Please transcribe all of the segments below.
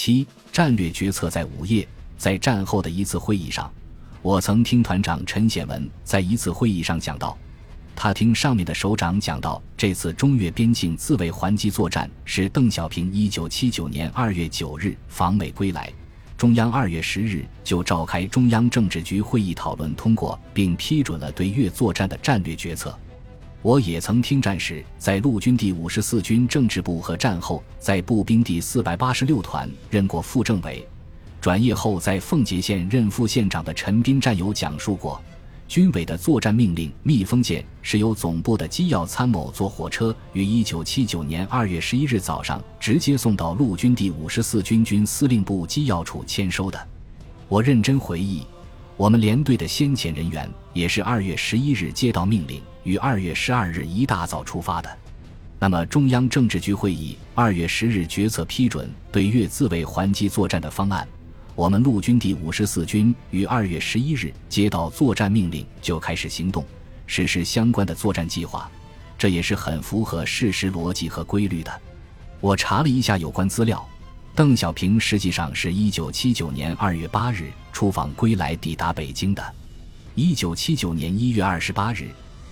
七战略决策在午夜，在战后的一次会议上，我曾听团长陈显文在一次会议上讲到，他听上面的首长讲到，这次中越边境自卫还击作战是邓小平一九七九年二月九日访美归来，中央二月十日就召开中央政治局会议讨论通过并批准了对越作战的战略决策。我也曾听战时在陆军第五十四军政治部和战后在步兵第四百八十六团任过副政委，转业后在奉节县任副县长的陈斌战友讲述过，军委的作战命令密封件是由总部的机要参谋坐火车于一九七九年二月十一日早上直接送到陆军第五十四军军司令部机要处签收的。我认真回忆。我们连队的先遣人员也是二月十一日接到命令，于二月十二日一大早出发的。那么，中央政治局会议二月十日决策批准对越自卫还击作战的方案，我们陆军第五十四军于二月十一日接到作战命令就开始行动，实施相关的作战计划，这也是很符合事实逻辑和规律的。我查了一下有关资料。邓小平实际上是一九七九年二月八日出访归来，抵达北京的。一九七九年一月二十八日，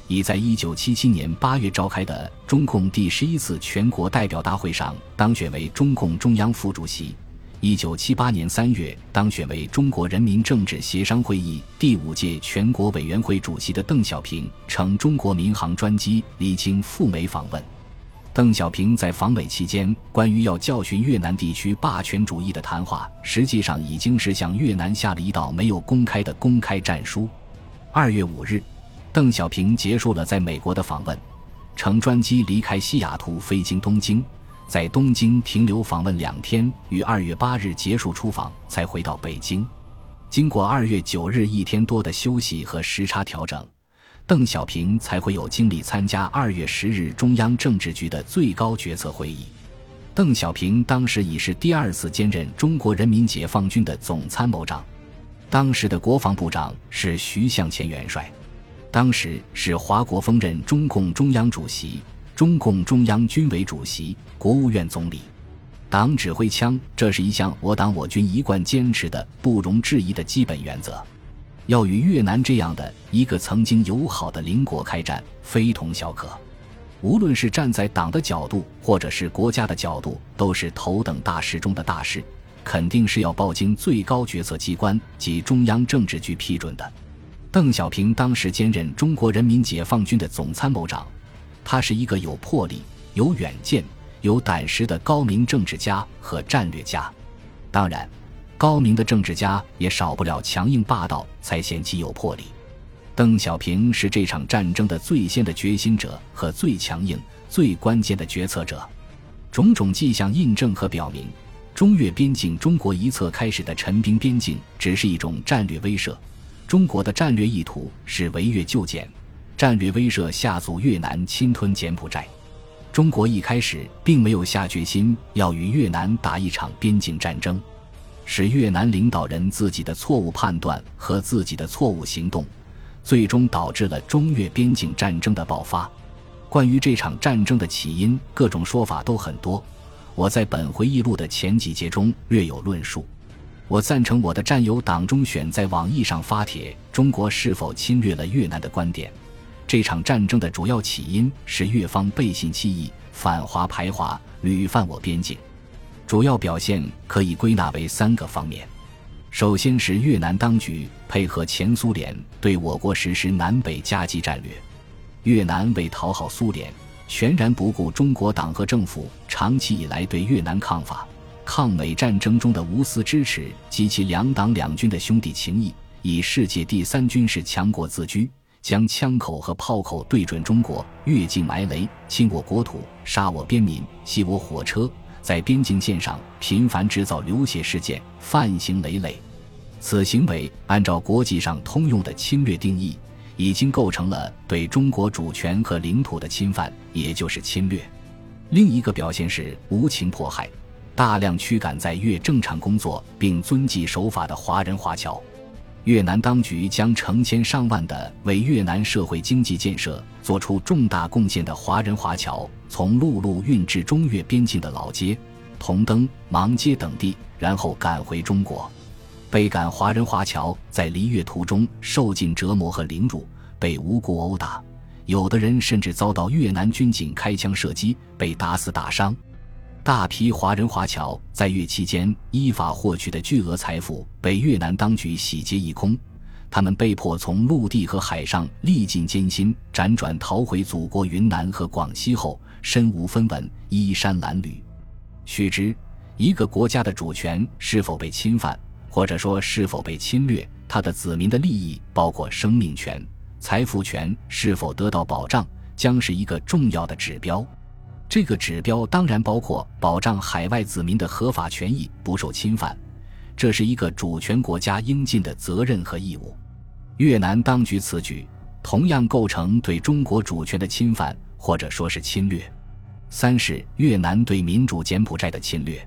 已在一九七七年八月召开的中共第十一次全国代表大会上当选为中共中央副主席。一九七八年三月当选为中国人民政治协商会议第五届全国委员会主席的邓小平，乘中国民航专机离京赴美访问。邓小平在访美期间，关于要教训越南地区霸权主义的谈话，实际上已经是向越南下了一道没有公开的公开战书。二月五日，邓小平结束了在美国的访问，乘专机离开西雅图飞经东京，在东京停留访问两天，于二月八日结束出访，才回到北京。经过二月九日一天多的休息和时差调整。邓小平才会有精力参加二月十日中央政治局的最高决策会议。邓小平当时已是第二次兼任中国人民解放军的总参谋长，当时的国防部长是徐向前元帅，当时是华国锋任中共中央主席、中共中央军委主席、国务院总理。党指挥枪，这是一项我党我军一贯坚持的不容置疑的基本原则。要与越南这样的一个曾经友好的邻国开战，非同小可。无论是站在党的角度，或者是国家的角度，都是头等大事中的大事，肯定是要报经最高决策机关及中央政治局批准的。邓小平当时兼任中国人民解放军的总参谋长，他是一个有魄力、有远见、有胆识的高明政治家和战略家。当然。高明的政治家也少不了强硬霸道，才显其有魄力。邓小平是这场战争的最先的决心者和最强硬、最关键的决策者。种种迹象印证和表明，中越边境中国一侧开始的陈兵边境只是一种战略威慑。中国的战略意图是围越救柬，战略威慑下阻越南侵吞柬埔寨。中国一开始并没有下决心要与越南打一场边境战争。是越南领导人自己的错误判断和自己的错误行动，最终导致了中越边境战争的爆发。关于这场战争的起因，各种说法都很多。我在本回忆录的前几节中略有论述。我赞成我的战友党中选在网易上发帖：中国是否侵略了越南的观点。这场战争的主要起因是越方背信弃义、反华排华、屡犯我边境。主要表现可以归纳为三个方面：首先是越南当局配合前苏联对我国实施南北夹击战略，越南为讨好苏联，全然不顾中国党和政府长期以来对越南抗法、抗美战争中的无私支持及其两党两军的兄弟情谊，以世界第三军事强国自居，将枪口和炮口对准中国，越境埋雷，侵我国土，杀我边民，袭我火车。在边境线上频繁制造流血事件，犯行累累。此行为按照国际上通用的侵略定义，已经构成了对中国主权和领土的侵犯，也就是侵略。另一个表现是无情迫害，大量驱赶在越正常工作并遵纪守法的华人华侨。越南当局将成千上万的为越南社会经济建设做出重大贡献的华人华侨，从陆路运至中越边境的老街、同登、芒街等地，然后赶回中国。被赶华人华侨在离越途中受尽折磨和凌辱，被无故殴打，有的人甚至遭到越南军警开枪射击，被打死打伤。大批华人华侨在越期间依法获取的巨额财富被越南当局洗劫一空，他们被迫从陆地和海上历尽艰辛，辗转逃回祖国云南和广西后，身无分文，衣衫褴褛。须知，一个国家的主权是否被侵犯？或者说是否被侵略，他的子民的利益，包括生命权、财富权是否得到保障，将是一个重要的指标。这个指标当然包括保障海外子民的合法权益不受侵犯，这是一个主权国家应尽的责任和义务。越南当局此举同样构成对中国主权的侵犯，或者说是侵略。三是越南对民主柬埔寨的侵略。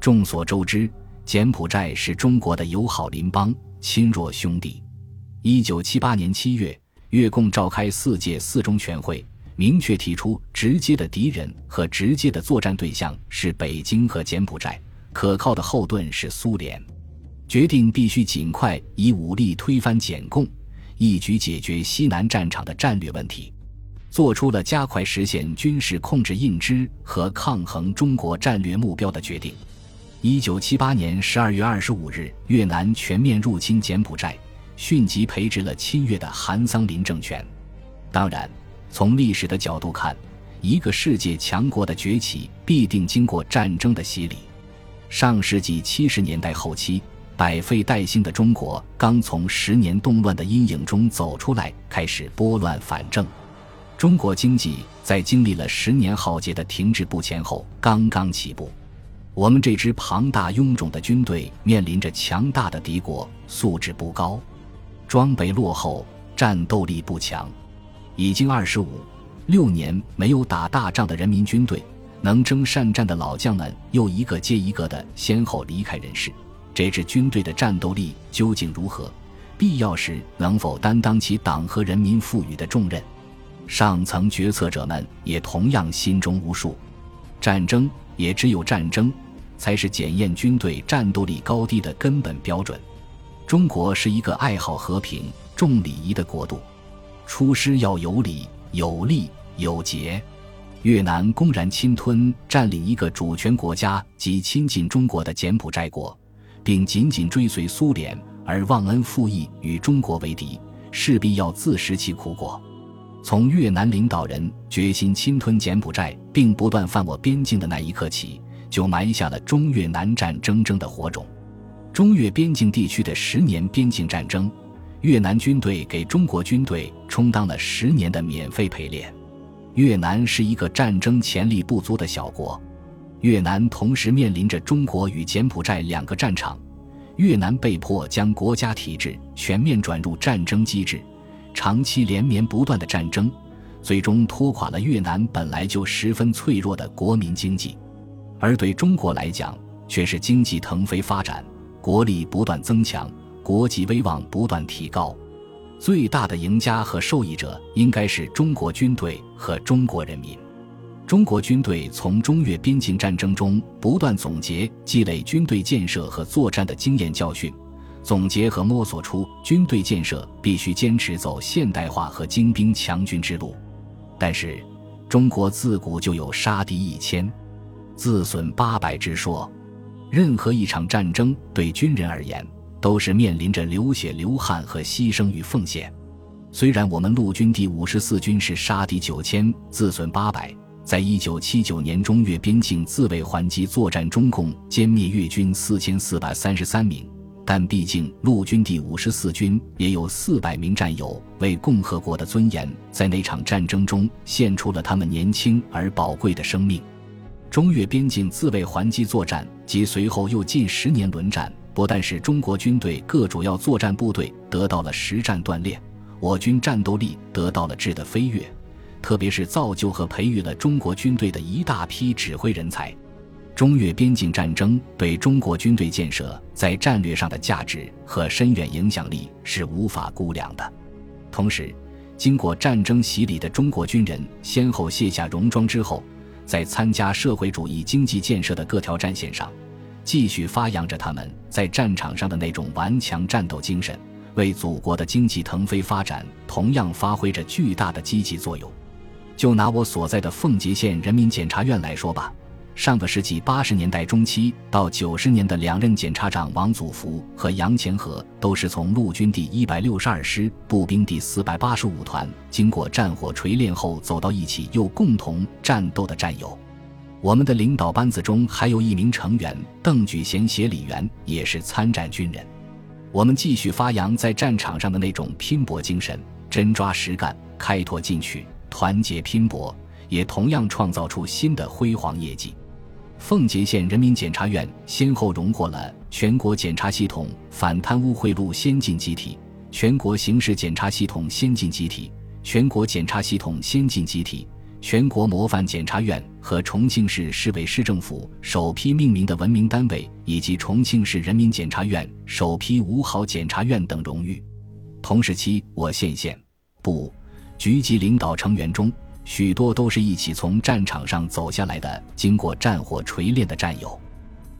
众所周知。柬埔寨是中国的友好邻邦、亲若兄弟。一九七八年七月，越共召开四届四中全会，明确提出直接的敌人和直接的作战对象是北京和柬埔寨，可靠的后盾是苏联，决定必须尽快以武力推翻柬共，一举解决西南战场的战略问题，做出了加快实现军事控制印支和抗衡中国战略目标的决定。一九七八年十二月二十五日，越南全面入侵柬埔寨，迅即培植了侵越的韩桑林政权。当然，从历史的角度看，一个世界强国的崛起必定经过战争的洗礼。上世纪七十年代后期，百废待兴的中国刚从十年动乱的阴影中走出来，开始拨乱反正。中国经济在经历了十年浩劫的停滞不前后，刚刚起步。我们这支庞大臃肿的军队面临着强大的敌国，素质不高，装备落后，战斗力不强。已经二十五六年没有打大仗的人民军队，能征善战的老将们又一个接一个的先后离开人世。这支军队的战斗力究竟如何？必要时能否担当起党和人民赋予的重任？上层决策者们也同样心中无数。战争。也只有战争，才是检验军队战斗力高低的根本标准。中国是一个爱好和平、重礼仪的国度，出师要有礼、有利、有节。越南公然侵吞、占领一个主权国家及亲近中国的柬埔寨国，并紧紧追随苏联而忘恩负义，与中国为敌，势必要自食其苦果。从越南领导人决心侵吞柬埔寨，并不断犯我边境的那一刻起，就埋下了中越南战争争的火种。中越边境地区的十年边境战争，越南军队给中国军队充当了十年的免费陪练。越南是一个战争潜力不足的小国，越南同时面临着中国与柬埔寨两个战场，越南被迫将国家体制全面转入战争机制。长期连绵不断的战争，最终拖垮了越南本来就十分脆弱的国民经济，而对中国来讲，却是经济腾飞发展，国力不断增强，国际威望不断提高。最大的赢家和受益者应该是中国军队和中国人民。中国军队从中越边境战争中不断总结、积累军队建设和作战的经验教训。总结和摸索出，军队建设必须坚持走现代化和精兵强军之路。但是，中国自古就有杀敌一千，自损八百之说。任何一场战争对军人而言，都是面临着流血流汗和牺牲与奉献。虽然我们陆军第五十四军是杀敌九千，自损八百，在一九七九年中越边境自卫还击作战中共歼灭越军四千四百三十三名。但毕竟，陆军第五十四军也有四百名战友为共和国的尊严，在那场战争中献出了他们年轻而宝贵的生命。中越边境自卫还击作战及随后又近十年轮战，不但使中国军队各主要作战部队得到了实战锻炼，我军战斗力得到了质的飞跃，特别是造就和培育了中国军队的一大批指挥人才。中越边境战争对中国军队建设在战略上的价值和深远影响力是无法估量的。同时，经过战争洗礼的中国军人先后卸下戎装之后，在参加社会主义经济建设的各条战线上，继续发扬着他们在战场上的那种顽强战斗精神，为祖国的经济腾飞发展同样发挥着巨大的积极作用。就拿我所在的奉节县人民检察院来说吧。上个世纪八十年代中期到九十年的两任检察长王祖福和杨前和，都是从陆军第一百六十二师步兵第四百八十五团经过战火锤炼后走到一起又共同战斗的战友。我们的领导班子中还有一名成员邓举贤协理员，也是参战军人。我们继续发扬在战场上的那种拼搏精神，真抓实干，开拓进取，团结拼搏，也同样创造出新的辉煌业绩。奉节县人民检察院先后荣获了全国检察系统反贪污贿赂先进集体、全国刑事检察系统先进集体、全国检察系统先进集体、全国模范检察院和重庆市市委市政府首批命名的文明单位，以及重庆市人民检察院首批五好检察院等荣誉。同时期，我县县部局级领导成员中。许多都是一起从战场上走下来的，经过战火锤炼的战友。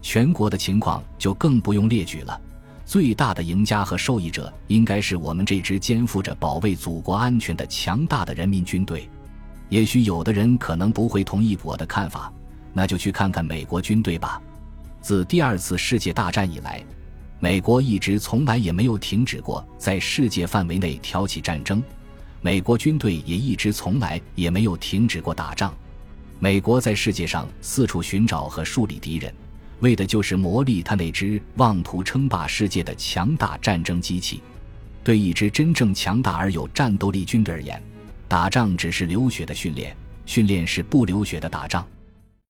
全国的情况就更不用列举了。最大的赢家和受益者，应该是我们这支肩负着保卫祖国安全的强大的人民军队。也许有的人可能不会同意我的看法，那就去看看美国军队吧。自第二次世界大战以来，美国一直从来也没有停止过在世界范围内挑起战争。美国军队也一直从来也没有停止过打仗。美国在世界上四处寻找和树立敌人，为的就是磨砺他那支妄图称霸世界的强大战争机器。对一支真正强大而有战斗力军队而言，打仗只是流血的训练，训练是不流血的打仗。